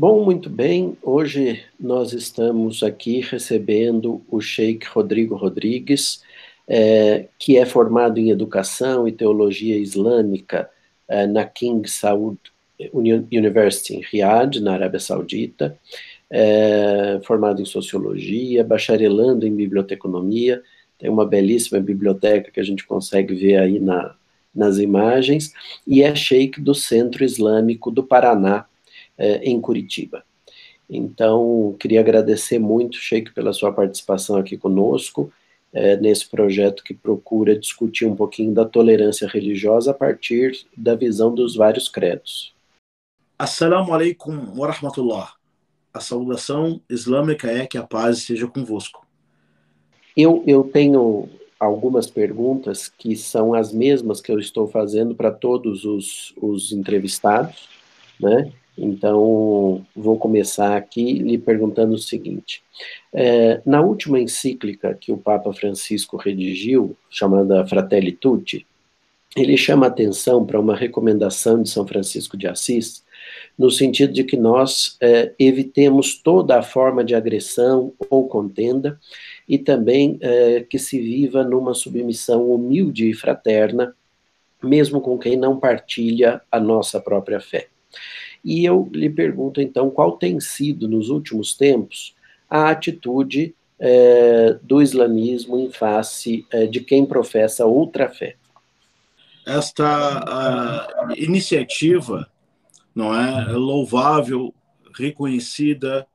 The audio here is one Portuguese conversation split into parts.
Bom, muito bem. Hoje nós estamos aqui recebendo o Sheikh Rodrigo Rodrigues, é, que é formado em Educação e Teologia Islâmica é, na King Saud University em Riyadh, na Arábia Saudita, é, formado em Sociologia, bacharelando em Biblioteconomia, tem uma belíssima biblioteca que a gente consegue ver aí na, nas imagens, e é Sheikh do Centro Islâmico do Paraná, é, em Curitiba. Então, queria agradecer muito, Sheik, pela sua participação aqui conosco, é, nesse projeto que procura discutir um pouquinho da tolerância religiosa a partir da visão dos vários credos. Assalamu alaikum wa rahmatullah. A saudação islâmica é que a paz esteja convosco. Eu, eu tenho algumas perguntas que são as mesmas que eu estou fazendo para todos os, os entrevistados, né? Então, vou começar aqui lhe perguntando o seguinte: é, na última encíclica que o Papa Francisco redigiu, chamada Fratelli Tutti, ele chama atenção para uma recomendação de São Francisco de Assis, no sentido de que nós é, evitemos toda a forma de agressão ou contenda e também é, que se viva numa submissão humilde e fraterna, mesmo com quem não partilha a nossa própria fé. E eu lhe pergunto, então, qual tem sido, nos últimos tempos, a atitude é, do islamismo em face é, de quem professa outra fé? Esta iniciativa não é louvável, reconhecida,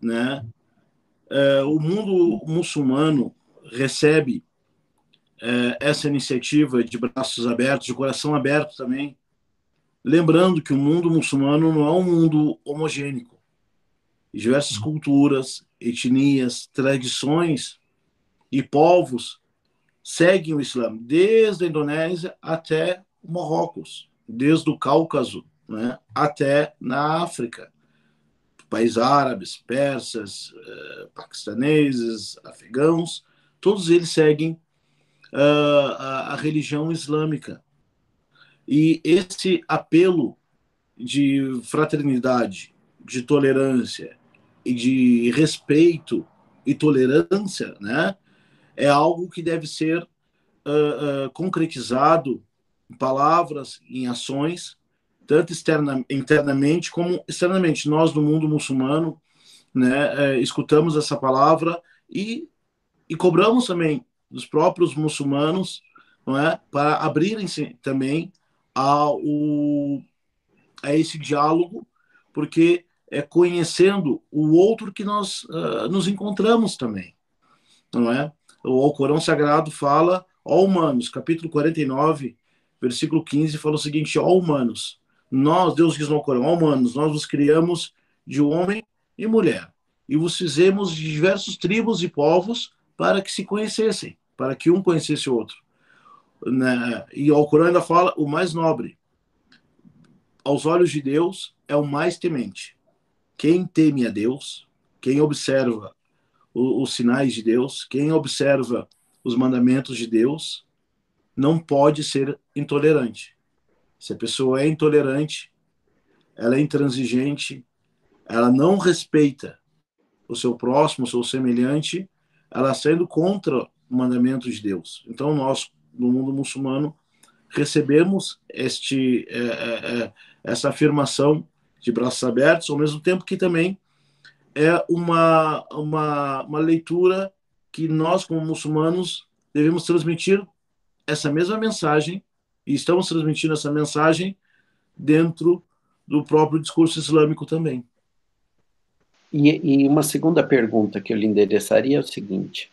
né? É, o mundo muçulmano recebe é, essa iniciativa de braços abertos, de coração aberto também, Lembrando que o mundo muçulmano não é um mundo homogêneo. Diversas culturas, etnias, tradições e povos seguem o Islã, desde a Indonésia até o Marrocos, desde o Cáucaso né, até na África. Países árabes, persas, eh, paquistaneses, afegãos, todos eles seguem uh, a, a religião islâmica. E esse apelo de fraternidade, de tolerância e de respeito e tolerância, né, é algo que deve ser uh, uh, concretizado em palavras, em ações, tanto externa, internamente como externamente. Nós, no mundo muçulmano, né, uh, escutamos essa palavra e, e cobramos também dos próprios muçulmanos não é, para abrirem-se também ao, a esse diálogo, porque é conhecendo o outro que nós uh, nos encontramos também, não é? O Alcorão Sagrado fala, ó humanos, capítulo 49, versículo 15, fala o seguinte, ó humanos, nós, Deus diz no Alcorão, ó humanos, nós vos criamos de homem e mulher, e vos fizemos de diversos tribos e povos para que se conhecessem, para que um conhecesse o outro né? e o Alcorão ainda fala o mais nobre. Aos olhos de Deus é o mais temente. Quem teme a Deus, quem observa os sinais de Deus, quem observa os mandamentos de Deus, não pode ser intolerante. Se a pessoa é intolerante, ela é intransigente, ela não respeita o seu próximo, o seu semelhante, ela está indo contra o mandamento de Deus. Então, nós, no mundo muçulmano, recebemos este, é, é, é, essa afirmação de braços abertos, ao mesmo tempo que também é uma, uma, uma leitura que nós, como muçulmanos, devemos transmitir essa mesma mensagem, e estamos transmitindo essa mensagem dentro do próprio discurso islâmico também. E, e uma segunda pergunta que eu lhe endereçaria é o seguinte: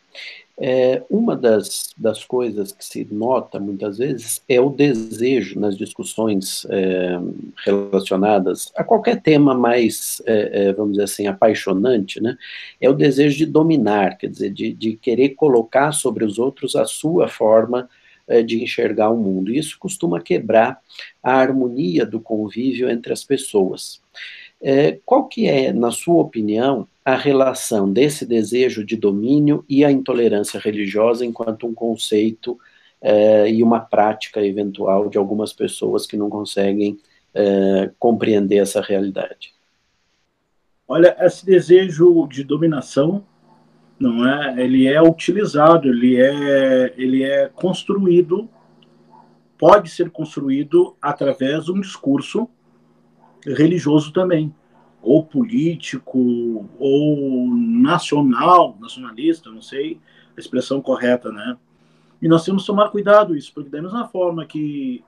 é, uma das, das coisas que se nota muitas vezes é o desejo nas discussões é, relacionadas a qualquer tema mais, é, é vamos dizer assim, apaixonante, né? É o desejo de dominar, quer dizer, de, de querer colocar sobre os outros a sua forma é, de enxergar o mundo. Isso costuma quebrar a harmonia do convívio entre as pessoas. É, qual que é, na sua opinião, a relação desse desejo de domínio e a intolerância religiosa enquanto um conceito é, e uma prática eventual de algumas pessoas que não conseguem é, compreender essa realidade? Olha, esse desejo de dominação, não é? Ele é utilizado, ele é, ele é construído, pode ser construído através de um discurso religioso também, ou político, ou nacional, nacionalista, não sei a expressão correta, né? E nós temos que tomar cuidado isso, porque da mesma forma que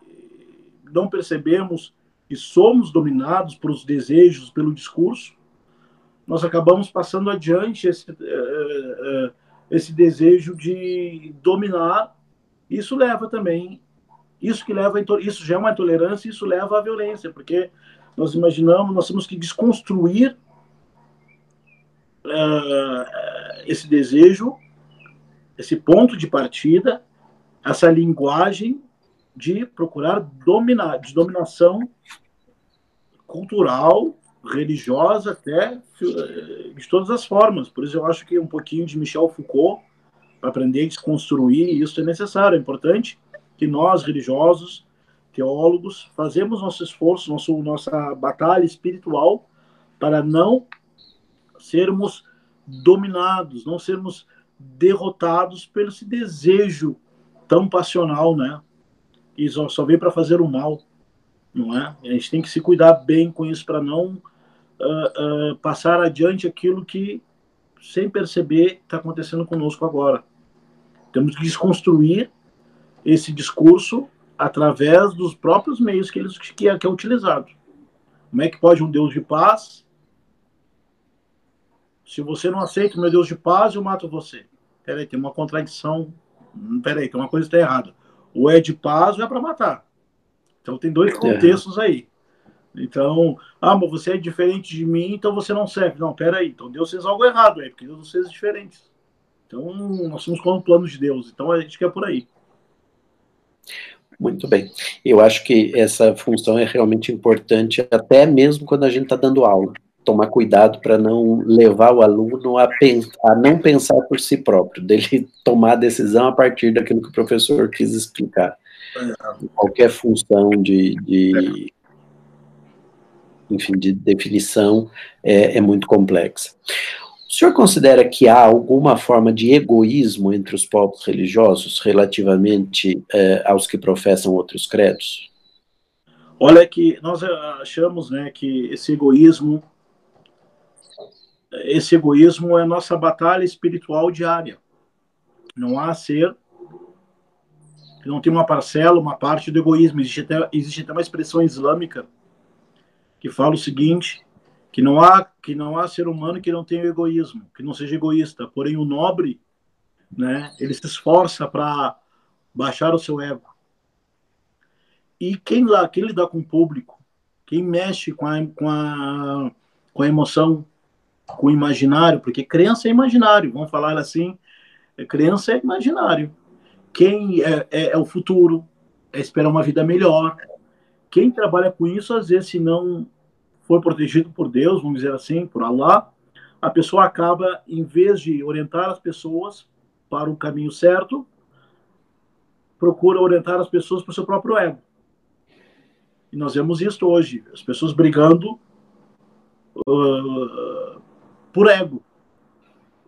não percebemos que somos dominados pelos desejos, pelo discurso, nós acabamos passando adiante esse, uh, uh, esse desejo de dominar. Isso leva também, isso que leva, isso já é uma intolerância, isso leva à violência, porque nós imaginamos, nós temos que desconstruir uh, esse desejo, esse ponto de partida, essa linguagem de procurar dominar, de dominação cultural, religiosa, até eh, de todas as formas. Por isso eu acho que um pouquinho de Michel Foucault para aprender a desconstruir isso é necessário, é importante que nós religiosos teólogos, fazemos nosso esforço, nosso, nossa batalha espiritual para não sermos dominados, não sermos derrotados pelo esse desejo tão passional, né? E só, só vem para fazer o mal, não é? A gente tem que se cuidar bem com isso para não uh, uh, passar adiante aquilo que, sem perceber, está acontecendo conosco agora. Temos que desconstruir esse discurso através dos próprios meios que, eles, que, é, que é utilizado. Como é que pode um Deus de paz? Se você não aceita o meu Deus de paz, eu mato você. Peraí, tem uma contradição. Hum, peraí, tem uma coisa que está errada. Ou é de paz ou é para matar. Então tem dois contextos aí. Então, ah, mas você é diferente de mim, então você não serve. Não, peraí, então Deus fez algo errado aí, porque Deus fez diferentes. Então, nós somos como planos de Deus. Então, a gente quer por aí. Muito bem. Eu acho que essa função é realmente importante, até mesmo quando a gente está dando aula. Tomar cuidado para não levar o aluno a, a, não pensar por si próprio, dele tomar a decisão a partir daquilo que o professor quis explicar. Qualquer função de, de enfim, de definição é, é muito complexa. O senhor considera que há alguma forma de egoísmo entre os povos religiosos relativamente eh, aos que professam outros credos? Olha que nós achamos, né, que esse egoísmo, esse egoísmo é nossa batalha espiritual diária. Não há ser não tem uma parcela, uma parte do egoísmo. Existe até, existe até uma expressão islâmica que fala o seguinte: que não há que não há ser humano que não tenha egoísmo, que não seja egoísta. Porém, o nobre, né, ele se esforça para baixar o seu ego. E quem lá, quem lida com o público, quem mexe com a, com a, com a emoção, com o imaginário, porque crença é imaginário, vamos falar assim, crença é imaginário. Quem é, é, é o futuro, é esperar uma vida melhor. Quem trabalha com isso, às vezes, se não for protegido por Deus, vamos dizer assim, por Allah, a pessoa acaba, em vez de orientar as pessoas para o caminho certo, procura orientar as pessoas para o seu próprio ego. E nós vemos isso hoje, as pessoas brigando uh, por ego.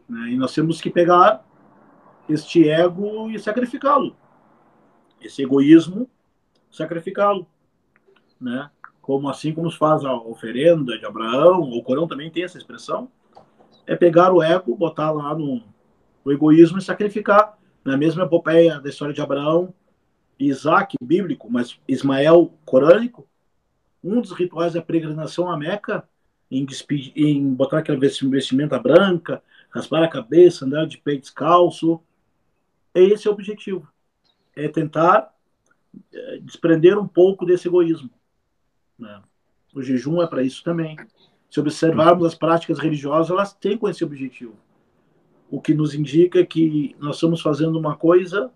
Né? E nós temos que pegar este ego e sacrificá-lo. Esse egoísmo, sacrificá-lo. Né? Como assim como se faz a oferenda de Abraão, o Corão também tem essa expressão, é pegar o ego, botar lá no, no egoísmo e sacrificar. Na mesma epopeia da história de Abraão, Isaac, bíblico, mas Ismael, corânico, um dos rituais da peregrinação à Meca, em, em botar aquela vestimenta branca, raspar a cabeça, andar de pé descalço, é esse o objetivo. É tentar é, desprender um pouco desse egoísmo. Né? O jejum é para isso também. Se observarmos as práticas religiosas, elas têm com esse objetivo. O que nos indica que nós estamos fazendo uma coisa,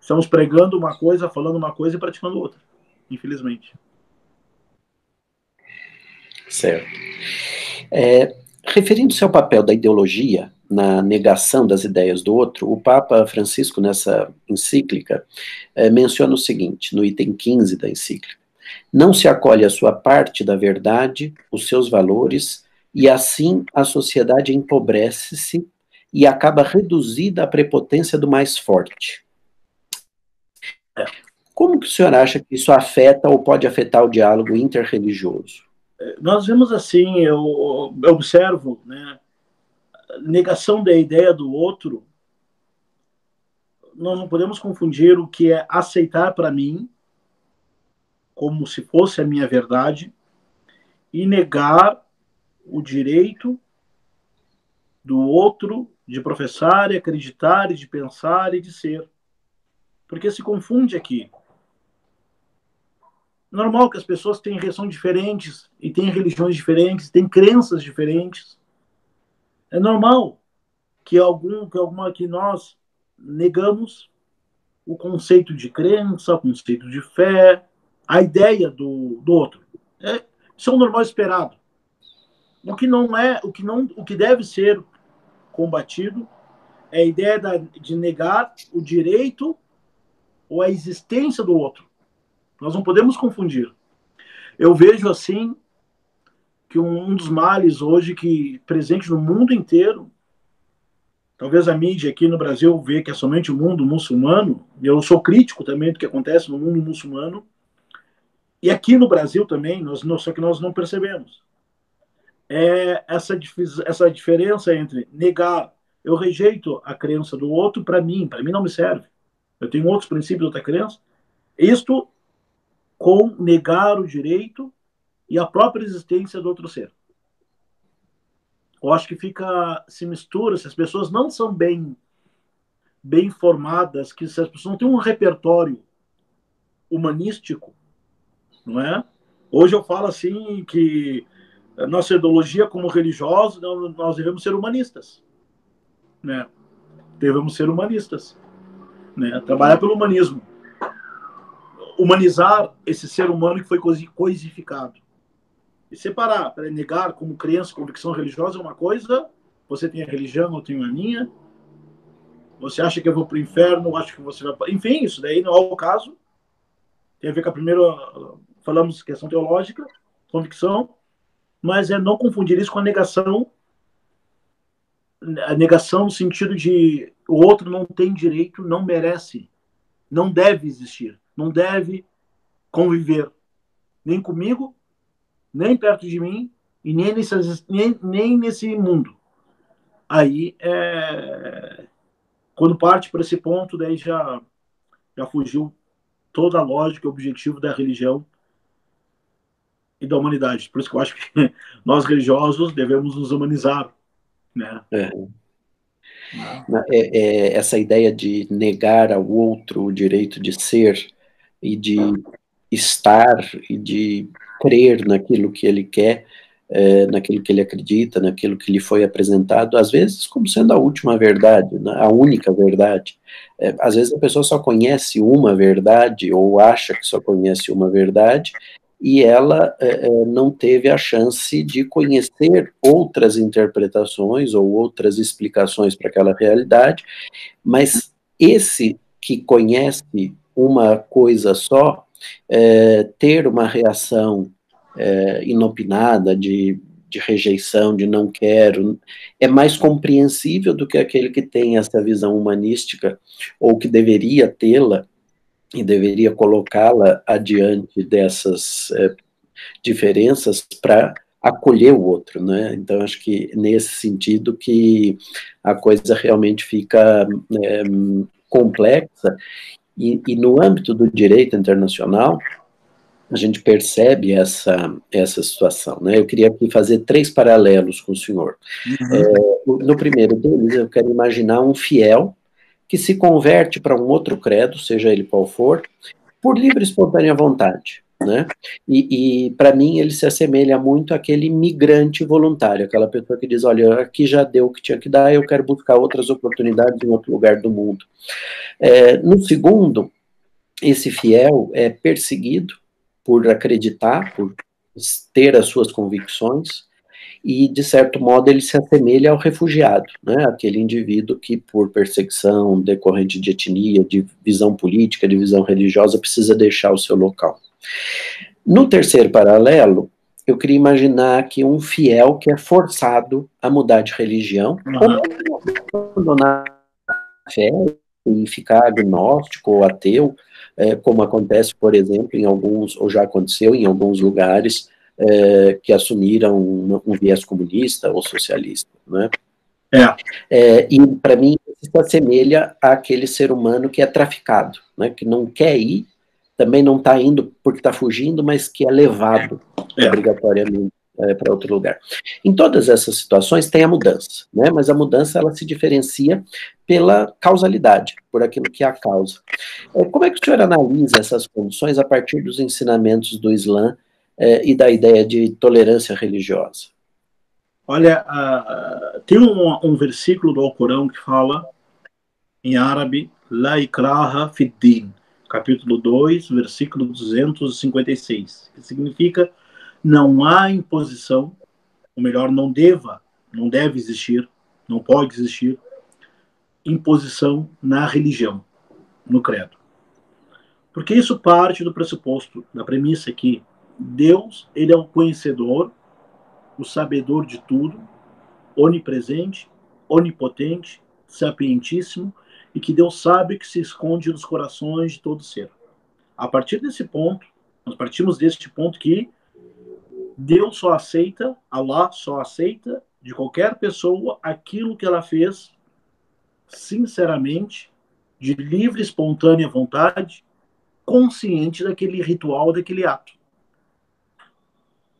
estamos pregando uma coisa, falando uma coisa e praticando outra, infelizmente. Certo. É, Referindo-se ao papel da ideologia na negação das ideias do outro, o Papa Francisco, nessa encíclica, é, menciona o seguinte, no item 15 da encíclica: não se acolhe a sua parte da verdade, os seus valores e assim a sociedade empobrece-se e acaba reduzida à prepotência do mais forte. Como que o senhor acha que isso afeta ou pode afetar o diálogo interreligioso? Nós vemos assim, eu, eu observo, né, negação da ideia do outro. Nós não podemos confundir o que é aceitar para mim como se fosse a minha verdade e negar o direito do outro de professar e acreditar e de pensar e de ser. Porque se confunde aqui. Normal que as pessoas tenham reações diferentes e têm religiões diferentes, têm crenças diferentes. É normal que algum que alguma que nós negamos o conceito de crença, o conceito de fé, a ideia do, do outro. É, isso é o normal esperado. O que não é, o que não, o que deve ser combatido é a ideia da, de negar o direito ou a existência do outro. Nós não podemos confundir. Eu vejo assim que um, um dos males hoje que presente no mundo inteiro, talvez a mídia aqui no Brasil vê que é somente o mundo muçulmano, e eu sou crítico também do que acontece no mundo muçulmano, e aqui no Brasil também, nós, só que nós não percebemos. É essa, essa diferença entre negar, eu rejeito a crença do outro para mim, para mim não me serve. Eu tenho outros princípios, outra crença. Isto com negar o direito e a própria existência do outro ser. Eu acho que fica se mistura, se as pessoas não são bem bem formadas, que se as pessoas não têm um repertório humanístico, não é? Hoje eu falo assim que nossa ideologia como religiosos, nós devemos ser humanistas, né? Devemos ser humanistas, né? Trabalhar pelo humanismo. Humanizar esse ser humano que foi coisificado. E separar, para negar como crença, convicção religiosa é uma coisa, você tem a religião, eu tenho a minha. Você acha que eu vou para o inferno, eu acho que você vai. Enfim, isso daí não é o caso. Tem a ver com a primeira falamos questão teológica, convicção, mas é não confundir isso com a negação, a negação no sentido de o outro não tem direito, não merece, não deve existir, não deve conviver nem comigo, nem perto de mim e nem nesse, nem, nem nesse mundo. Aí, é, quando parte para esse ponto, daí já, já fugiu toda a lógica e objetivo da religião e da humanidade. Por isso que eu acho que nós religiosos devemos nos humanizar, né? É. É, é, essa ideia de negar ao outro o direito de ser e de estar e de crer naquilo que ele quer, é, naquilo que ele acredita, naquilo que lhe foi apresentado, às vezes como sendo a última verdade, né, a única verdade. É, às vezes a pessoa só conhece uma verdade ou acha que só conhece uma verdade e ela é, não teve a chance de conhecer outras interpretações ou outras explicações para aquela realidade, mas esse que conhece uma coisa só, é, ter uma reação é, inopinada de, de rejeição, de não quero, é mais compreensível do que aquele que tem essa visão humanística, ou que deveria tê-la, e deveria colocá-la adiante dessas é, diferenças para acolher o outro, né? Então acho que nesse sentido que a coisa realmente fica é, complexa e, e, no âmbito do direito internacional a gente percebe essa essa situação, né? Eu queria aqui fazer três paralelos com o senhor. Uhum. É, no primeiro deles eu quero imaginar um fiel que se converte para um outro credo, seja ele qual for, por livre e espontânea vontade. Né? E, e para mim ele se assemelha muito àquele migrante voluntário, aquela pessoa que diz: Olha, aqui já deu o que tinha que dar, eu quero buscar outras oportunidades em outro lugar do mundo. É, no segundo, esse fiel é perseguido por acreditar, por ter as suas convicções, e, de certo modo, ele se assemelha ao refugiado, né? aquele indivíduo que, por perseguição decorrente de etnia, de visão política, de visão religiosa, precisa deixar o seu local. No terceiro paralelo, eu queria imaginar que um fiel que é forçado a mudar de religião, ou abandonar a fé e ficar agnóstico ou ateu, é, como acontece, por exemplo, em alguns, ou já aconteceu em alguns lugares é, que assumiram um, um, viés comunista ou socialista, né? É. é e para mim isso se assemelha àquele ser humano que é traficado, né? Que não quer ir, também não está indo porque está fugindo, mas que é levado é. obrigatoriamente é, para outro lugar. Em todas essas situações tem a mudança, né? Mas a mudança ela se diferencia pela causalidade, por aquilo que é a causa. É, como é que o senhor analisa essas condições a partir dos ensinamentos do Islã é, e da ideia de tolerância religiosa? Olha, uh, tem um, um, versículo do Alcorão que fala em árabe, La ikraha fiddin, capítulo 2, versículo 256, que significa não há imposição, ou melhor, não deva, não deve existir, não pode existir imposição na religião, no credo. Porque isso parte do pressuposto, da premissa que Deus, ele é o conhecedor, o sabedor de tudo, onipresente, onipotente, sapientíssimo, e que Deus sabe que se esconde nos corações de todo ser. A partir desse ponto, nós partimos deste ponto que Deus só aceita, Allah só aceita de qualquer pessoa aquilo que ela fez sinceramente, de livre, espontânea vontade, consciente daquele ritual, daquele ato.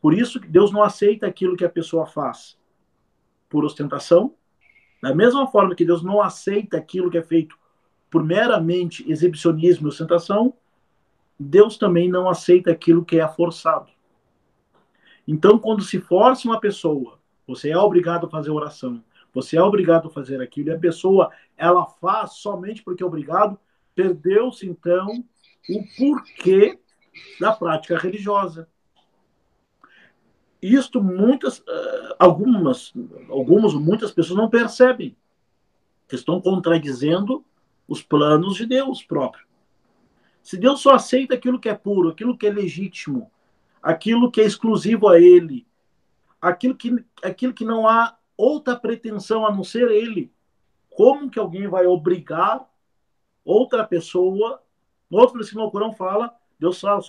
Por isso que Deus não aceita aquilo que a pessoa faz por ostentação, da mesma forma que Deus não aceita aquilo que é feito por meramente exibicionismo e ostentação, Deus também não aceita aquilo que é forçado. Então, quando se força uma pessoa, você é obrigado a fazer oração, você é obrigado a fazer aquilo, e a pessoa ela faz somente porque é obrigado, perdeu-se então o porquê da prática religiosa. Isto muitas, uh, algumas, algumas muitas pessoas não percebem. Estão contradizendo os planos de Deus próprio. Se Deus só aceita aquilo que é puro, aquilo que é legítimo, aquilo que é exclusivo a ele, aquilo que, aquilo que não há outra pretensão a não ser ele. Como que alguém vai obrigar outra pessoa? No outro versículo do Corão fala, Deus fala,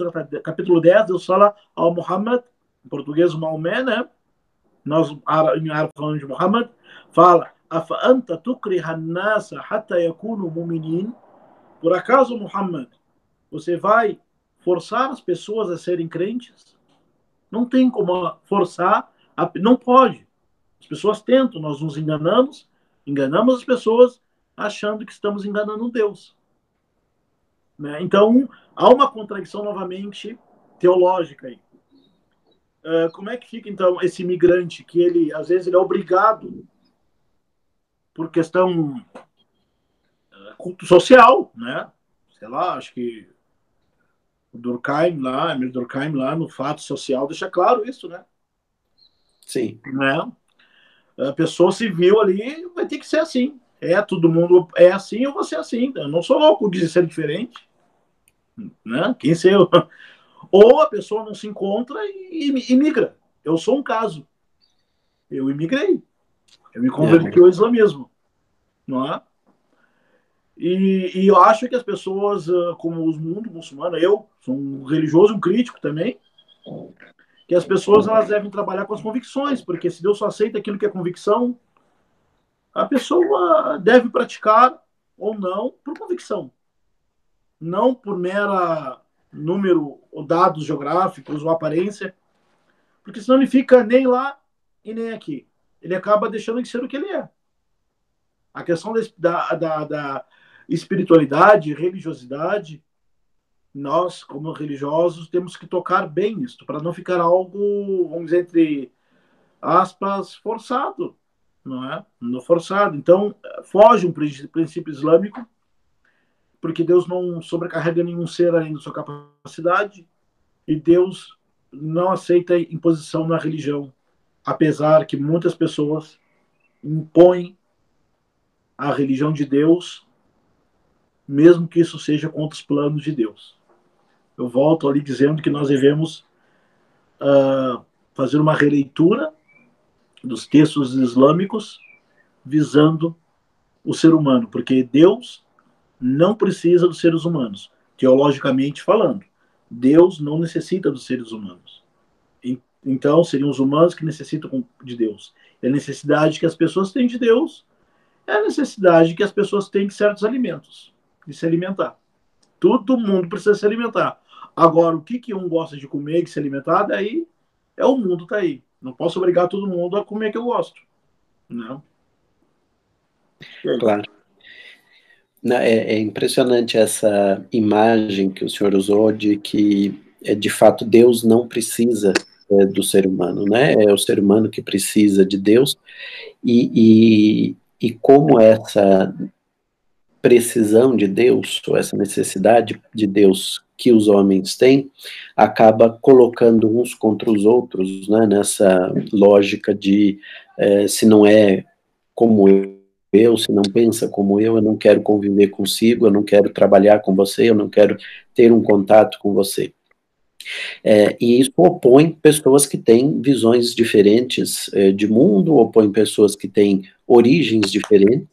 capítulo 10, Deus fala ao Muhammad, em português Maomé, né? Nós em árabe falamos de Muhammad, fala, afa anta tukriha nasa hatta yakunu mu'minin? Por acaso, Muhammad, você vai forçar as pessoas a serem crentes? Não tem como forçar, a, não pode. As pessoas tentam, nós nos enganamos, enganamos as pessoas achando que estamos enganando Deus. Né? Então, há uma contradição novamente teológica aí. Uh, como é que fica então esse imigrante que ele às vezes ele é obrigado por questão uh, social, né? Sei lá, acho que Durkheim lá, Emil Durkheim lá no Fato Social deixa claro isso, né? Sim. Né? A pessoa civil ali vai ter que ser assim. É, todo mundo é assim, eu vou ser assim. Eu não sou louco de ser diferente. Né? Quem sei eu? Ou a pessoa não se encontra e, e imigra. Eu sou um caso. Eu imigrei. Eu me converti ao islamismo. Não é? E, e, eu acho que as pessoas, ah, como o mundo muçulmano, eu sou um religioso, um crítico também, que as pessoas elas devem trabalhar com as convicções, porque se Deus só aceita aquilo que é convicção, a pessoa deve praticar ou não por convicção, não por mera número ou dados geográficos ou aparência, porque senão ele fica nem lá e nem aqui. Ele acaba deixando de ser o que ele é. A questão da, da, da espiritualidade, religiosidade, nós, como religiosos, temos que tocar bem isto, para não ficar algo, vamos dizer, entre aspas, forçado, não é? No forçado. Então, foge um princípio islâmico, porque Deus não sobrecarrega nenhum ser além da sua capacidade, e Deus não aceita imposição na religião, apesar que muitas pessoas impõem a religião de Deus mesmo que isso seja contra os planos de Deus. Eu volto ali dizendo que nós devemos uh, fazer uma releitura dos textos islâmicos visando o ser humano, porque Deus não precisa dos seres humanos, teologicamente falando. Deus não necessita dos seres humanos. Então, seriam os humanos que necessitam de Deus. E a necessidade que as pessoas têm de Deus é a necessidade que as pessoas têm de certos alimentos, de se alimentar. Todo mundo precisa se alimentar. Agora, o que, que um gosta de comer e se alimentar, daí é o mundo tá aí. Não posso obrigar todo mundo a comer que eu gosto. Não. Claro. É, é, impressionante essa imagem que o senhor usou de que, é, de fato, Deus não precisa é, do ser humano, né? É o ser humano que precisa de Deus e, e, e como essa precisão de Deus, ou essa necessidade de Deus que os homens têm, acaba colocando uns contra os outros, né, nessa lógica de é, se não é como eu, se não pensa como eu, eu não quero conviver consigo, eu não quero trabalhar com você, eu não quero ter um contato com você. É, e isso opõe pessoas que têm visões diferentes é, de mundo, opõe pessoas que têm origens diferentes.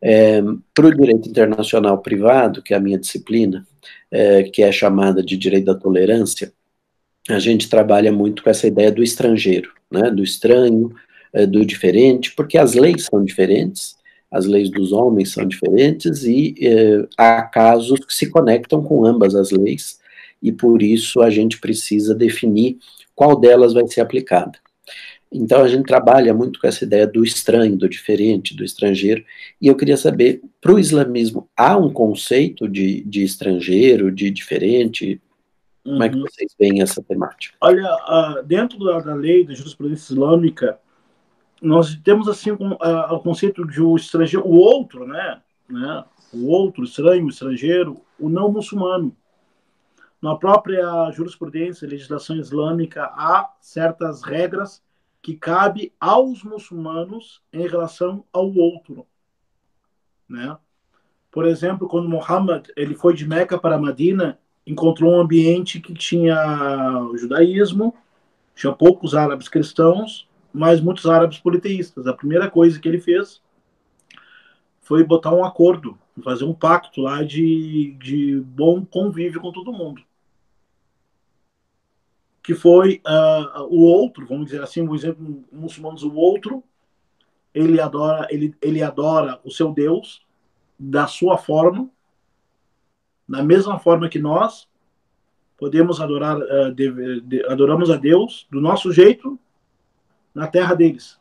É, Para o direito internacional privado, que é a minha disciplina, é, que é chamada de direito da tolerância, a gente trabalha muito com essa ideia do estrangeiro, né, do estranho, é, do diferente, porque as leis são diferentes, as leis dos homens são diferentes e é, há casos que se conectam com ambas as leis e por isso a gente precisa definir qual delas vai ser aplicada. Então a gente trabalha muito com essa ideia do estranho, do diferente, do estrangeiro, e eu queria saber, para o islamismo, há um conceito de, de estrangeiro, de diferente? Como uhum. é que uhum. vocês veem essa temática? Olha, uh, dentro da, lei da jurisprudência islâmica, nós temos assim o uh, conceito de o estrangeiro, o outro, né? né? O outro, estranho, estrangeiro, o não muçulmano. Na própria jurisprudência, legislação islâmica, há certas regras que cabe aos muçulmanos em relação ao outro, né? Por exemplo, quando Muhammad ele foi de Meca para Medina, encontrou um ambiente que tinha o judaísmo, tinha poucos árabes cristãos, mas muitos árabes politeístas. A primeira coisa que ele fez foi botar um acordo, fazer um pacto lá de, de bom convívio com todo mundo que foi uh, o outro, vamos dizer assim, por exemplo, muçulmanos, o outro, ele adora, ele, ele adora o seu Deus da sua forma, da mesma forma que nós podemos adorar, uh, de, de, adoramos a Deus do nosso jeito na terra deles.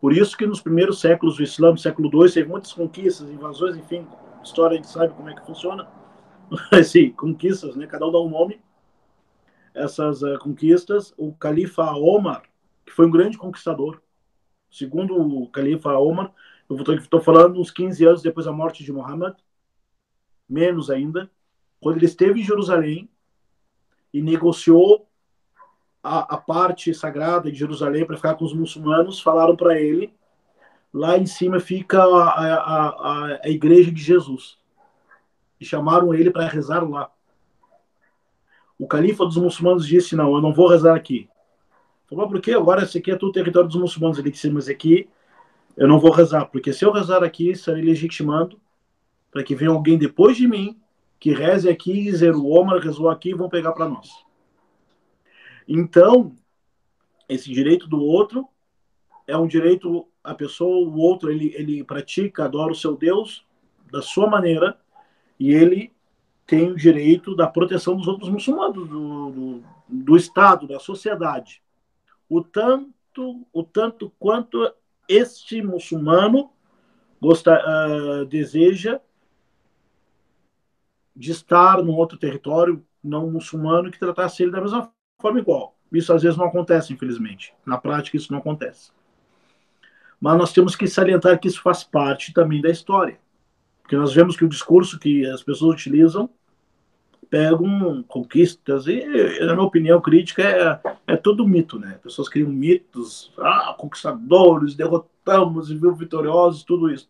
Por isso que nos primeiros séculos do Islã, no século II, teve muitas conquistas, invasões, enfim, história a gente sabe como é que funciona. Sim, conquistas, né? Cada um dá um nome essas uh, conquistas, o califa Omar, que foi um grande conquistador, segundo o califa Omar, eu estou falando uns 15 anos depois da morte de Muhammad, menos ainda, quando ele esteve em Jerusalém e negociou a, a parte sagrada de Jerusalém para ficar com os muçulmanos, falaram para ele, lá em cima fica a, a, a, a igreja de Jesus. E chamaram ele para rezar lá. O califa dos muçulmanos disse: Não, eu não vou rezar aqui. Falou, por quê? Agora esse aqui é tudo território dos muçulmanos. Ele disse: Mas aqui eu não vou rezar, porque se eu rezar aqui, estarei legitimando para que venha alguém depois de mim que reze aqui e dizer: O Omar rezou aqui e vão pegar para nós. Então, esse direito do outro é um direito, a pessoa, o outro, ele, ele pratica, adora o seu Deus da sua maneira e ele tem o direito da proteção dos outros muçulmanos, do, do, do Estado, da sociedade. O tanto, o tanto quanto este muçulmano gosta, uh, deseja de estar num outro território não muçulmano que tratasse ele da mesma forma igual. Isso às vezes não acontece, infelizmente. Na prática, isso não acontece. Mas nós temos que salientar que isso faz parte também da história. Porque nós vemos que o discurso que as pessoas utilizam pegam conquistas, e na minha opinião crítica é, é tudo mito, né? Pessoas criam mitos, ah, conquistadores, derrotamos e viu vitoriosos, tudo isso.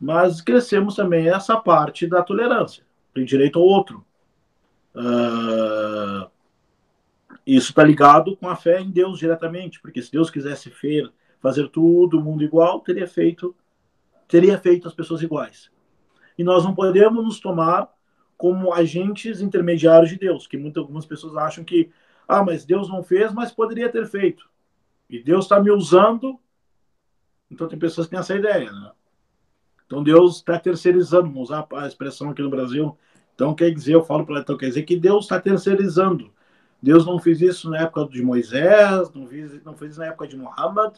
Mas crescemos também essa parte da tolerância, tem direito ao outro. Uh, Isso está ligado com a fé em Deus diretamente, porque se Deus quisesse fer, fazer tudo o mundo igual, teria feito teria feito as pessoas iguais. E nós não podemos nos tomar como agentes intermediários de Deus, que muitas algumas pessoas acham que ah, mas Deus não fez, mas poderia ter feito. E Deus está me usando. Então tem pessoas que têm essa ideia, né? Então Deus está terceirizando, vamos usar a expressão aqui no Brasil. Então quer dizer, eu falo para então quer dizer que Deus está terceirizando. Deus não fez isso na época de Moisés, não fez, não fez isso na época de Muhammad,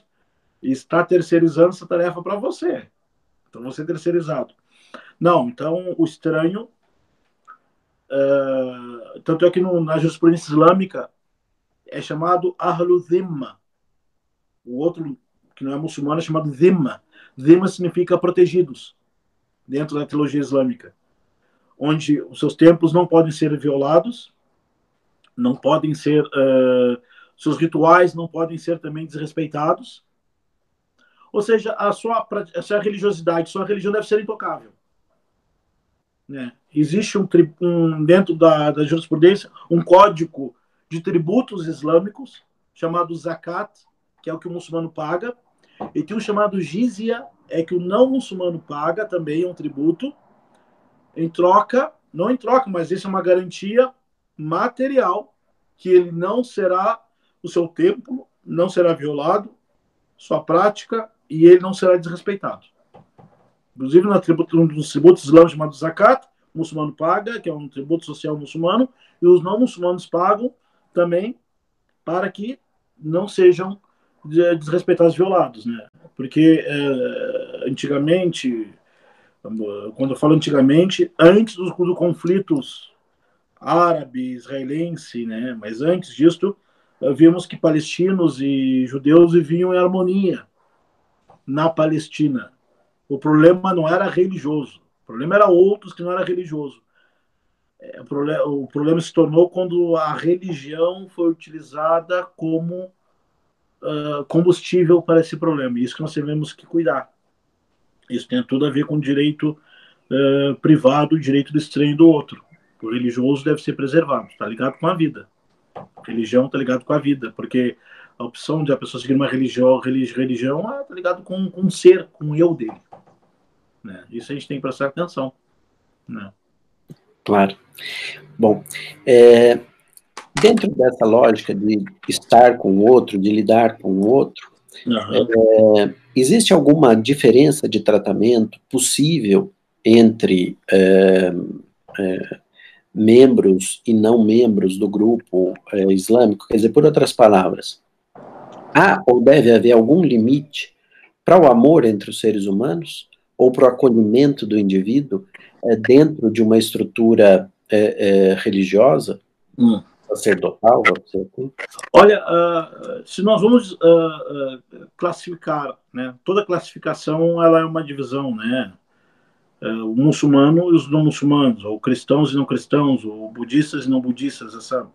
e está terceirizando essa tarefa para você. Então você é terceirizado. Não, então o estranho. Uh, tanto é que no, na jurisprudência islâmica é chamado Ahlu O outro, que não é muçulmano, é chamado Dhimma. Dhimma significa protegidos, dentro da teologia islâmica. Onde os seus templos não podem ser violados, não podem ser. Uh, seus rituais não podem ser também desrespeitados. Ou seja, a sua, a sua religiosidade, sua religião deve ser intocável. Né? Existe um, um dentro da, da jurisprudência um código de tributos islâmicos, chamado zakat, que é o que o muçulmano paga, e tem um chamado jizya, é que o não muçulmano paga, também é um tributo, em troca, não em troca, mas isso é uma garantia material, que ele não será, o seu templo não será violado, sua prática, e ele não será desrespeitado. Inclusive, no tributo, um dos tributos islâmicos chamado zakat, o muçulmano paga, que é um tributo social muçulmano, e os não muçulmanos pagam também para que não sejam desrespeitados, violados, né? Porque é, antigamente, quando eu falo antigamente, antes dos, dos conflitos árabe-israelense, né? Mas antes disso, vimos que palestinos e judeus viviam em harmonia na Palestina. O problema não era religioso, o problema era outros que não era religioso. É, o, problema, se tornou quando a religião foi utilizada como uh, combustível para esse problema. Isso que nós temos que cuidar. Isso tem tudo a ver com o direito uh, privado, o direito do estranho do outro. O religioso deve ser preservado, está ligado com a vida. Religião está ligado com a vida, porque a opção de a pessoa seguir uma religião, religião está é, ligado com, com o ser, com o eu dele. Né? Isso a gente tem que prestar atenção. Né? Claro. Bom, é, dentro dessa lógica de estar com o outro, de lidar com o outro, uhum. é, existe alguma diferença de tratamento possível entre é, é, membros e não membros do grupo é, islâmico? Quer dizer, por outras palavras, há ou deve haver algum limite para o amor entre os seres humanos ou para o acolhimento do indivíduo é, dentro de uma estrutura é, religiosa, hum. sacerdotal, assim? Olha, uh, se nós vamos uh, uh, classificar, né, toda classificação ela é uma divisão, né? O muçulmano e os não muçulmanos, ou cristãos e não cristãos, ou budistas e não budistas, essa,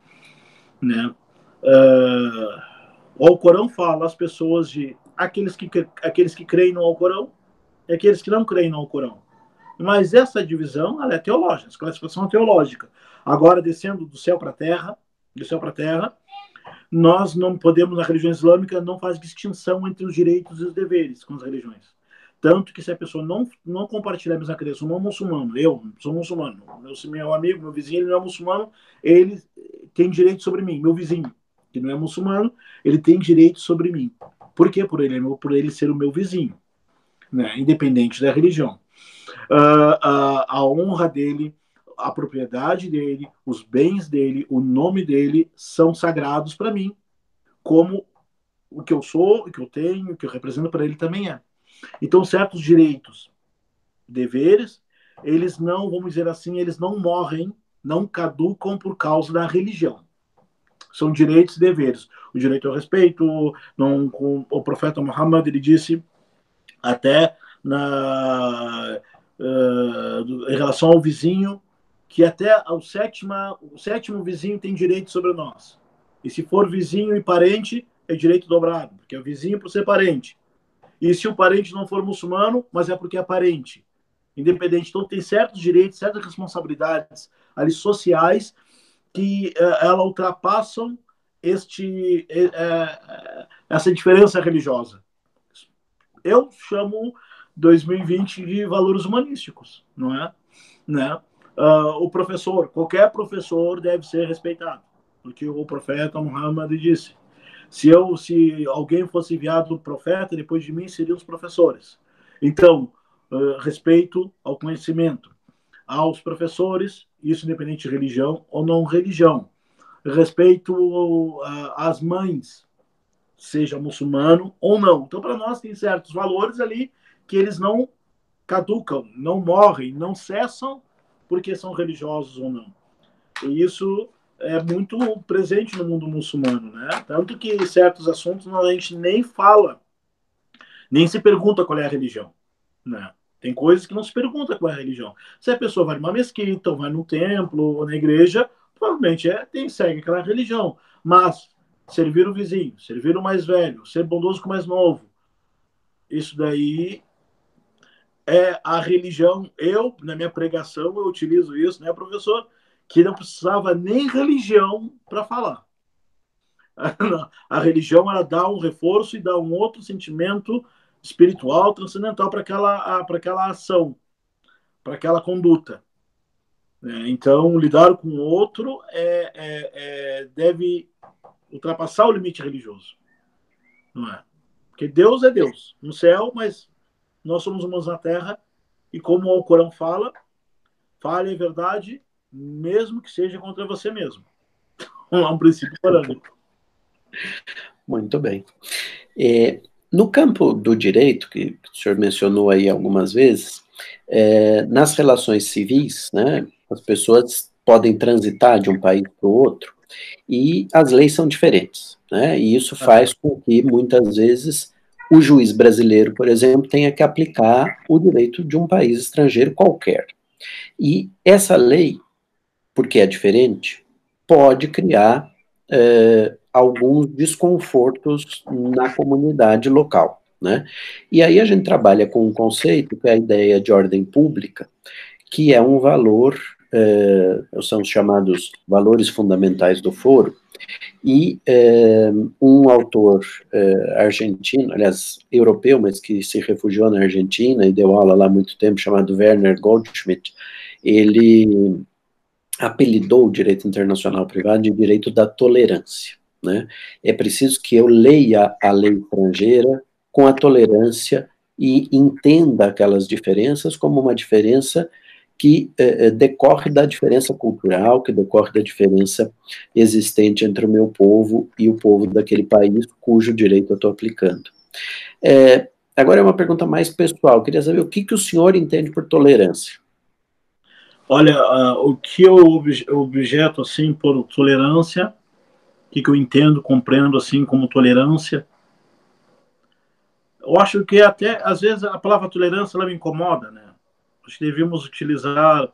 né? o Alcorão fala às pessoas de aqueles que aqueles que creem no Alcorão e aqueles que não creem no Alcorão. Mas essa divisão ela é teológica, essa classificação é teológica. Agora, descendo do céu para a terra, do céu para a terra, nós não podemos, na religião islâmica, não faz distinção entre os direitos e os deveres com as religiões. Tanto que se a pessoa não, não compartilhar a mesma crença, eu sou muçulmano, eu sou muçulmano, meu, meu amigo, meu vizinho, ele não é muçulmano, ele tem direito sobre mim, meu vizinho, que não é muçulmano, ele tem direito sobre mim. Por quê? Por ele, por ele ser o meu vizinho, né? independente da religião uh, uh, a honra dele, a propriedade dele, os bens dele, o nome dele são sagrados para mim, como o que eu sou, o que eu tenho, o que eu represento para ele também é. Então, certos direitos, deveres, eles não, vamos dizer assim, eles não morrem, não caducam por causa da religião. São direitos e deveres. O direito ao respeito, não, com, o profeta Muhammad ele disse até na uh, em relação ao vizinho, que até o sétima, o sétimo vizinho tem direito sobre nós. E se for vizinho e parente, é direito dobrado, porque é vizinho por ser parente. E se o parente não for muçulmano, mas é porque é parente. Independente. Então, tem certos direitos, certas responsabilidades ali sociais que uh, ela ultrapassam este, é, essa diferença religiosa. Eu chamo 2020 de valores humanísticos, não é? Né? Uh, o professor, qualquer professor deve ser respeitado, porque o profeta Muhammad disse: se eu, se alguém fosse enviado profeta depois de mim, seriam os professores. Então, uh, respeito ao conhecimento, aos professores, isso independente de religião ou não religião. Respeito às mães, seja muçulmano ou não. Então, para nós, tem certos valores ali que eles não caducam, não morrem, não cessam porque são religiosos ou não. E isso é muito presente no mundo muçulmano, né? Tanto que certos assuntos a gente nem fala, nem se pergunta qual é a religião, né? Tem coisas que não se pergunta qual é a religião. Se a pessoa vai numa mesquita, ou vai num templo, ou na igreja, provavelmente é, tem, segue aquela religião. Mas servir o vizinho, servir o mais velho, ser bondoso com o mais novo, isso daí é a religião. Eu, na minha pregação, eu utilizo isso, né, professor? Que não precisava nem religião para falar. A religião ela dá um reforço e dá um outro sentimento espiritual, transcendental para aquela, para aquela ação, para aquela conduta. É, então, lidar com o outro é, é, é, deve ultrapassar o limite religioso. Não é? Porque Deus é Deus no céu, mas nós somos humanos na terra e como o Corão fala, fale a verdade, mesmo que seja contra você mesmo. é um princípio parâmetro. Muito bem. É, no campo do direito, que o senhor mencionou aí algumas vezes, é, nas relações civis, né, as pessoas podem transitar de um país para o outro e as leis são diferentes, né, e isso faz com que muitas vezes o juiz brasileiro, por exemplo, tenha que aplicar o direito de um país estrangeiro qualquer. E essa lei, porque é diferente, pode criar é, alguns desconfortos na comunidade local. Né? E aí a gente trabalha com um conceito que é a ideia de ordem pública, que é um valor, é, são os chamados valores fundamentais do foro, e é, um autor é, argentino, aliás, europeu, mas que se refugiou na Argentina e deu aula lá há muito tempo, chamado Werner Goldschmidt, ele apelidou o direito internacional privado de direito da tolerância. Né? É preciso que eu leia a lei estrangeira com a tolerância e entenda aquelas diferenças como uma diferença que eh, eh, decorre da diferença cultural, que decorre da diferença existente entre o meu povo e o povo daquele país cujo direito eu estou aplicando. É, agora é uma pergunta mais pessoal, eu queria saber o que, que o senhor entende por tolerância. Olha, uh, o que eu objeto assim por tolerância que, que eu entendo, compreendo assim como tolerância. Eu acho que até, às vezes, a palavra tolerância ela me incomoda, né? Acho que devemos utilizar.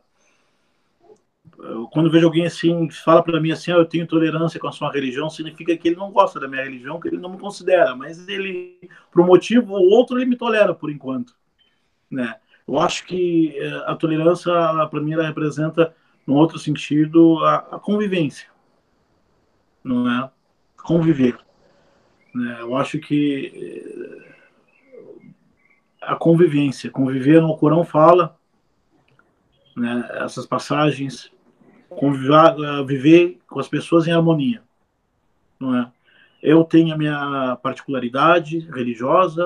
Quando vejo alguém assim, fala para mim assim, ah, eu tenho tolerância com a sua religião, significa que ele não gosta da minha religião, que ele não me considera, mas ele, por um motivo ou outro, ele me tolera por enquanto, né? Eu acho que eh, a tolerância, para mim, ela representa, num outro sentido, a, a convivência não é? Conviver. Né? Eu acho que eh, a convivência, conviver no Corão fala, né, essas passagens, conviver, eh, viver com as pessoas em harmonia, não é? Eu tenho a minha particularidade religiosa,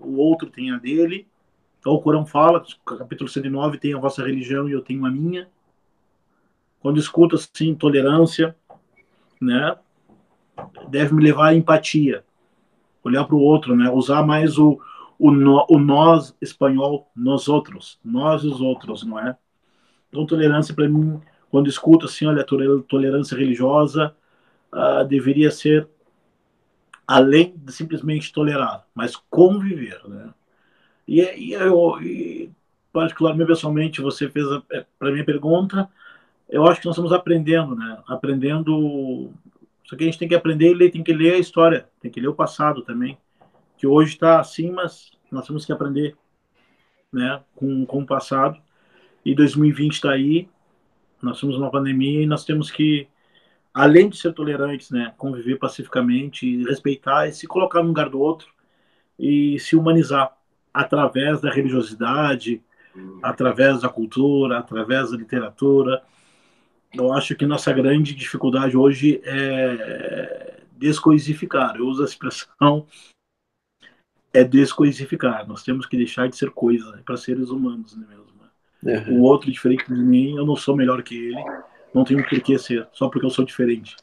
o outro tem a dele. Então o Corão fala, capítulo 109, tem a vossa religião e eu tenho a minha. Quando escuto assim tolerância, né, deve me levar à empatia, olhar para o outro, né, usar mais o, o, no, o nós espanhol, nós outros, nós e os outros, não é? Então, tolerância para mim, quando escuto assim, olha, tolerância religiosa uh, deveria ser além de simplesmente tolerar, mas conviver, né? E, e eu, e, particularmente pessoalmente, você fez é, para minha pergunta, eu acho que nós estamos aprendendo, né? Aprendendo. Só que a gente tem que aprender e tem que ler a história, tem que ler o passado também. Que hoje está assim, mas nós temos que aprender né? com, com o passado. E 2020 está aí, nós temos uma pandemia e nós temos que além de ser tolerantes, né, conviver pacificamente, respeitar e se colocar no lugar do outro e se humanizar através da religiosidade, através da cultura, através da literatura. Eu acho que nossa grande dificuldade hoje é descoisificar. Eu uso a expressão é descoisificar. Nós temos que deixar de ser coisa para seres humanos, né mesmo? Uhum. O outro diferente de mim, eu não sou melhor que ele, não tenho por que ser, só porque eu sou diferente.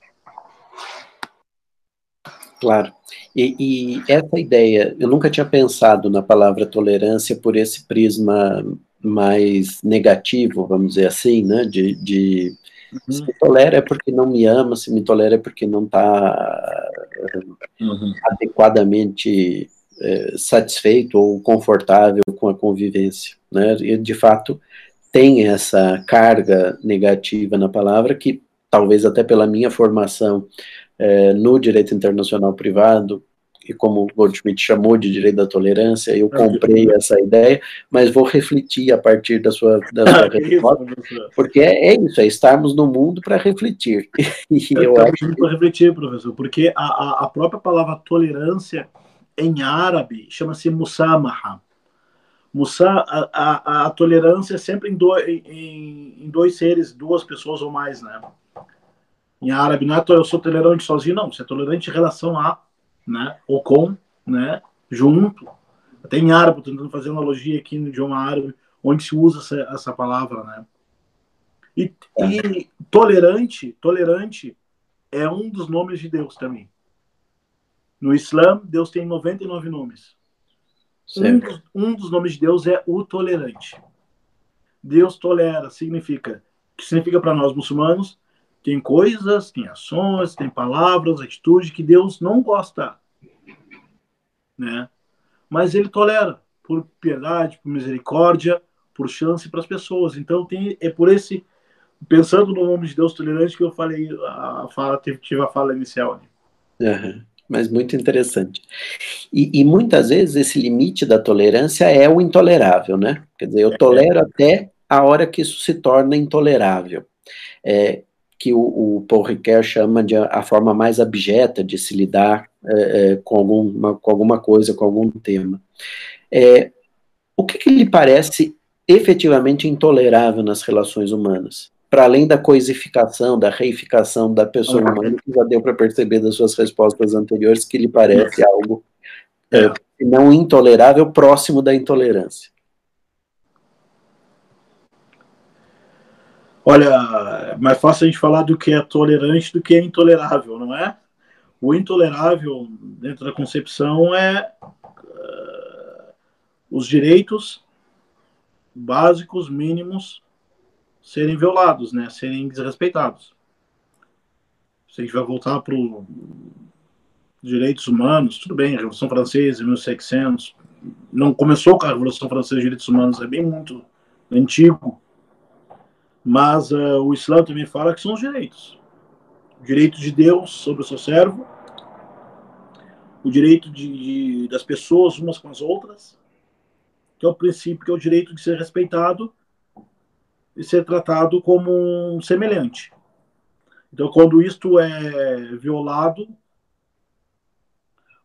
Claro. E, e, essa ideia, eu nunca tinha pensado na palavra tolerância por esse prisma mais negativo, vamos dizer assim, né? De, de uhum. se me tolera é porque não me ama, se me tolera é porque não está uhum. adequadamente é, satisfeito ou confortável com a convivência, né? E de fato tem essa carga negativa na palavra que talvez até pela minha formação é, no direito internacional privado, e como o Goldschmidt chamou de direito da tolerância, eu comprei essa ideia, mas vou refletir a partir da sua, da sua resposta, porque é, é, isso, é estarmos no mundo para refletir. E eu, acho para refletir, professor, porque a, a própria palavra tolerância em árabe chama-se musamaha. Musa, a, a, a, tolerância é sempre em, do, em, em dois seres, duas pessoas ou mais, né? Em árabe, não é eu sou tolerante sozinho, não. Você é tolerante em relação a, né? Ou com, né? Junto. Até em árabe, tentando fazer analogia aqui no idioma árabe, onde se usa essa, essa palavra, né? E, e tolerante, tolerante é um dos nomes de Deus também. No Islã, Deus tem 99 nomes. Um dos, um dos, nomes de Deus é o tolerante. Deus tolera, significa, que significa para nós muçulmanos, tem coisas, tem ações, tem palavras, atitudes que Deus não gosta, né? Mas ele tolera por piedade, por misericórdia, por chance para as pessoas. Então tem é por esse pensando no nome de Deus tolerante que eu falei a fala tive a fala inicial. Uhum, mas muito interessante. E, e, muitas vezes esse limite da tolerância é o intolerável, né? Quer dizer, eu tolero até a hora que isso se torna intolerável. É, que o, o Paul Ricoeur chama de a, forma mais abjeta de se lidar é, é, com, alguma, com alguma coisa, com algum tema. É, o que, que lhe parece efetivamente intolerável nas relações humanas? Para além da coisificação, da reificação da pessoa humana, que já deu para perceber das suas respostas anteriores, que lhe parece algo é, não intolerável, próximo da intolerância. Olha, é mais fácil a gente falar do que é tolerante do que é intolerável, não é? O intolerável, dentro da concepção, é uh, os direitos básicos, mínimos, serem violados, né? serem desrespeitados. Se a gente vai voltar para os direitos humanos, tudo bem, a Revolução Francesa, 1600, não começou com a Revolução Francesa de Direitos Humanos, é bem muito antigo, mas uh, o Islã também fala que são os direitos. O direito de Deus sobre o seu servo, o direito de, de, das pessoas umas com as outras, que é o princípio, que é o direito de ser respeitado e ser tratado como um semelhante. Então, quando isto é violado,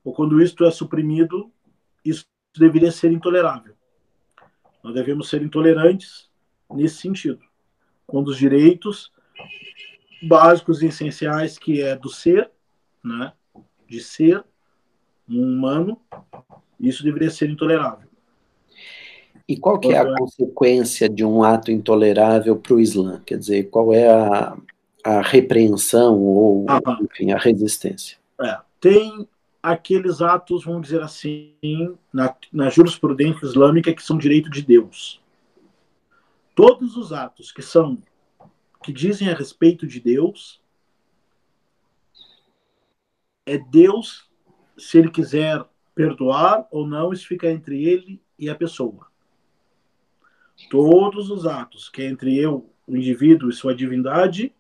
ou quando isto é suprimido, isso deveria ser intolerável. Nós devemos ser intolerantes nesse sentido quando os direitos básicos e essenciais que é do ser, né, de ser um humano, isso deveria ser intolerável. E qual que é a consequência de um ato intolerável para o Islã? Quer dizer, qual é a, a repreensão ou, ah, enfim, a resistência? É, tem aqueles atos, vamos dizer assim, na, na jurisprudência islâmica que são direito de Deus todos os atos que são que dizem a respeito de Deus é Deus se ele quiser perdoar ou não isso fica entre ele e a pessoa. Todos os atos que é entre eu o indivíduo e sua divindade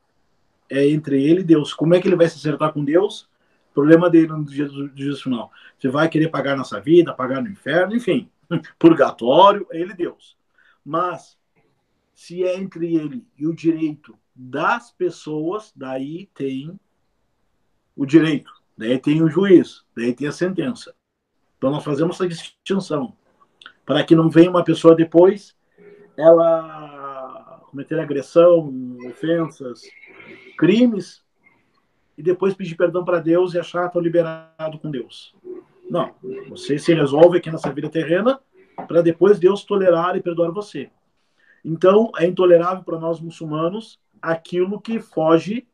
é entre ele e Deus. Como é que ele vai se acertar com Deus? Problema dele no dia do juízo final. Você vai querer pagar nessa vida pagar no inferno enfim purgatório é ele Deus. Mas se é entre ele e o direito das pessoas, daí tem o direito, daí tem o juiz, daí tem a sentença. Então nós fazemos essa distinção para que não venha uma pessoa depois ela cometer agressão, ofensas, crimes e depois pedir perdão para Deus e achar que liberado com Deus. Não, você se resolve aqui nessa vida terrena para depois Deus tolerar e perdoar você. Então, é intolerável para nós muçulmanos aquilo que foge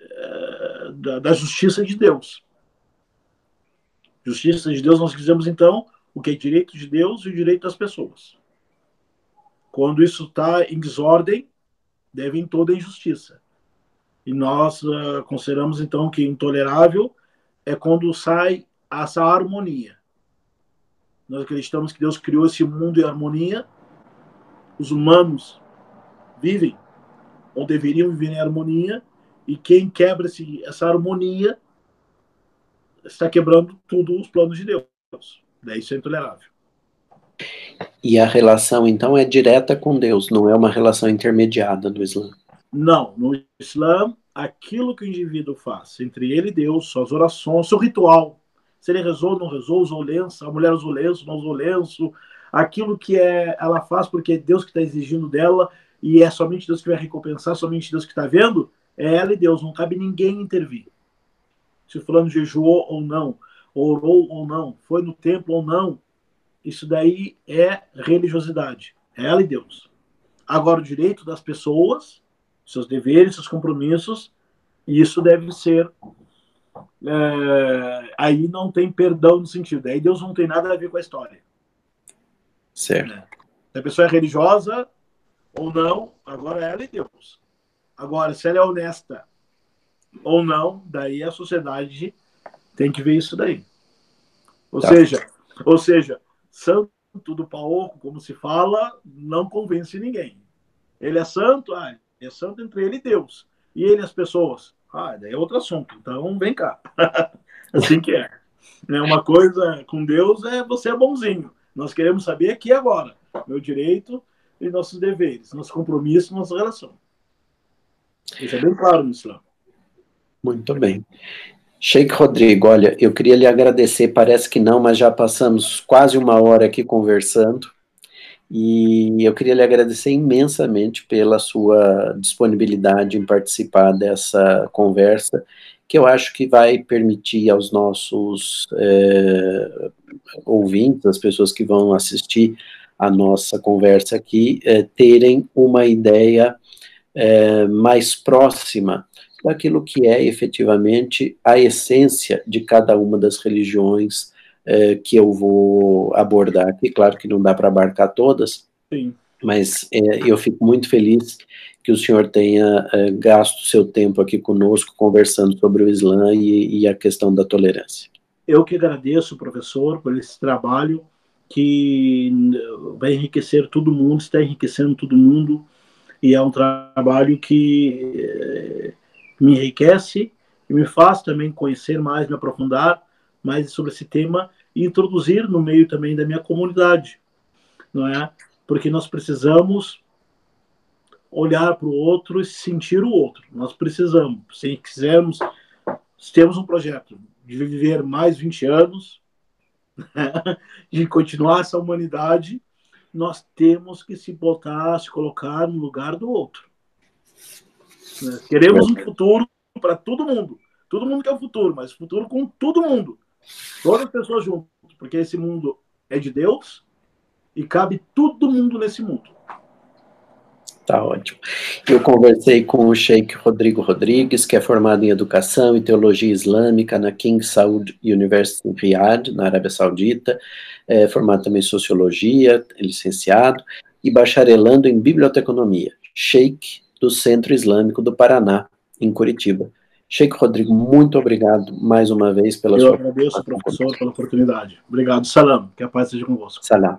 é, da, da, justiça de Deus. Justiça de Deus, nós dizemos então o que é direito de Deus e o direito das pessoas. Quando isso está em desordem, deve em toda injustiça. E nós uh, consideramos então que intolerável é quando sai essa harmonia. Nós acreditamos que Deus criou esse mundo em harmonia. Os humanos vivem ou deveriam viver em harmonia e quem quebra esse, essa harmonia está quebrando tudo os planos de Deus. Daí isso é intolerável. E a relação, então, é direta com Deus, não é uma relação intermediada no Islã? Não. No Islã, aquilo que o indivíduo faz entre ele e Deus, suas orações, seu ritual, se ele rezou, não rezou, usou lenço, a mulher usou lenço, não usou lenço, aquilo que é, ela faz porque é Deus que está exigindo dela e é somente Deus que vai recompensar, somente Deus que está vendo, é ela e Deus, não cabe ninguém intervir. Se o fulano jejuou ou não, orou ou não, foi no templo ou não, isso daí é religiosidade. É ela e Deus. Agora, o direito das pessoas, seus deveres, seus compromissos, isso deve ser. É, aí não tem perdão no sentido. Aí Deus não tem nada a ver com a história. Certo. É. Se a pessoa é religiosa ou não, agora é ela e Deus. Agora, se ela é honesta ou não, daí a sociedade tem que ver isso daí. Ou tá. seja, ou seja, santo do paoco, como se fala, não convence ninguém. Ele é santo, ah, é santo entre ele e Deus. E ele as pessoas, ah, daí é outro assunto. Então, vem cá. assim que é. é. Uma coisa com Deus é você é bonzinho. Nós queremos saber aqui agora. Meu direito e nossos deveres, nosso compromisso, nossa relação. Isso é bem claro no. Muito bem. Sheikh Rodrigo, olha, eu queria lhe agradecer, parece que não, mas já passamos quase uma hora aqui conversando, e eu queria lhe agradecer imensamente pela sua disponibilidade em participar dessa conversa, que eu acho que vai permitir aos nossos é, ouvintes, as pessoas que vão assistir a nossa conversa aqui, é, terem uma ideia é, mais próxima daquilo que é efetivamente a essência de cada uma das religiões é, que eu vou abordar aqui. Claro que não dá para abarcar todas, Sim. mas é, eu fico muito feliz que o senhor tenha é, gasto seu tempo aqui conosco conversando sobre o Islã e, e a questão da tolerância. Eu que agradeço, professor, por esse trabalho que vai enriquecer todo mundo, está enriquecendo todo mundo, e é um trabalho que me enriquece e me faz também conhecer mais, me aprofundar mais sobre esse tema e introduzir no meio também da minha comunidade, não é? Porque nós precisamos olhar para o outro e sentir o outro. Nós precisamos, se quisermos, se temos um projeto de viver mais 20 anos, de continuar essa humanidade, nós temos que se botar, se colocar no lugar do outro. Né? Queremos um futuro para todo mundo. Todo mundo quer o futuro, mas futuro com todo mundo. Todas as pessoas juntas, porque esse mundo é de Deus e cabe todo mundo nesse mundo. Tá ótimo. Eu conversei com o Sheikh Rodrigo Rodrigues, que é formado em Educação e Teologia Islâmica na King Saud University em Riyadh, na Arábia Saudita, é formado também em Sociologia, licenciado, e bacharelando em Biblioteconomia. Sheikh do Centro Islâmico do Paraná, em Curitiba. Sheikh Rodrigo, muito obrigado mais uma vez pela Eu sua Eu agradeço, professor, pela oportunidade. Obrigado. Salam. Que a paz seja convosco. Salam.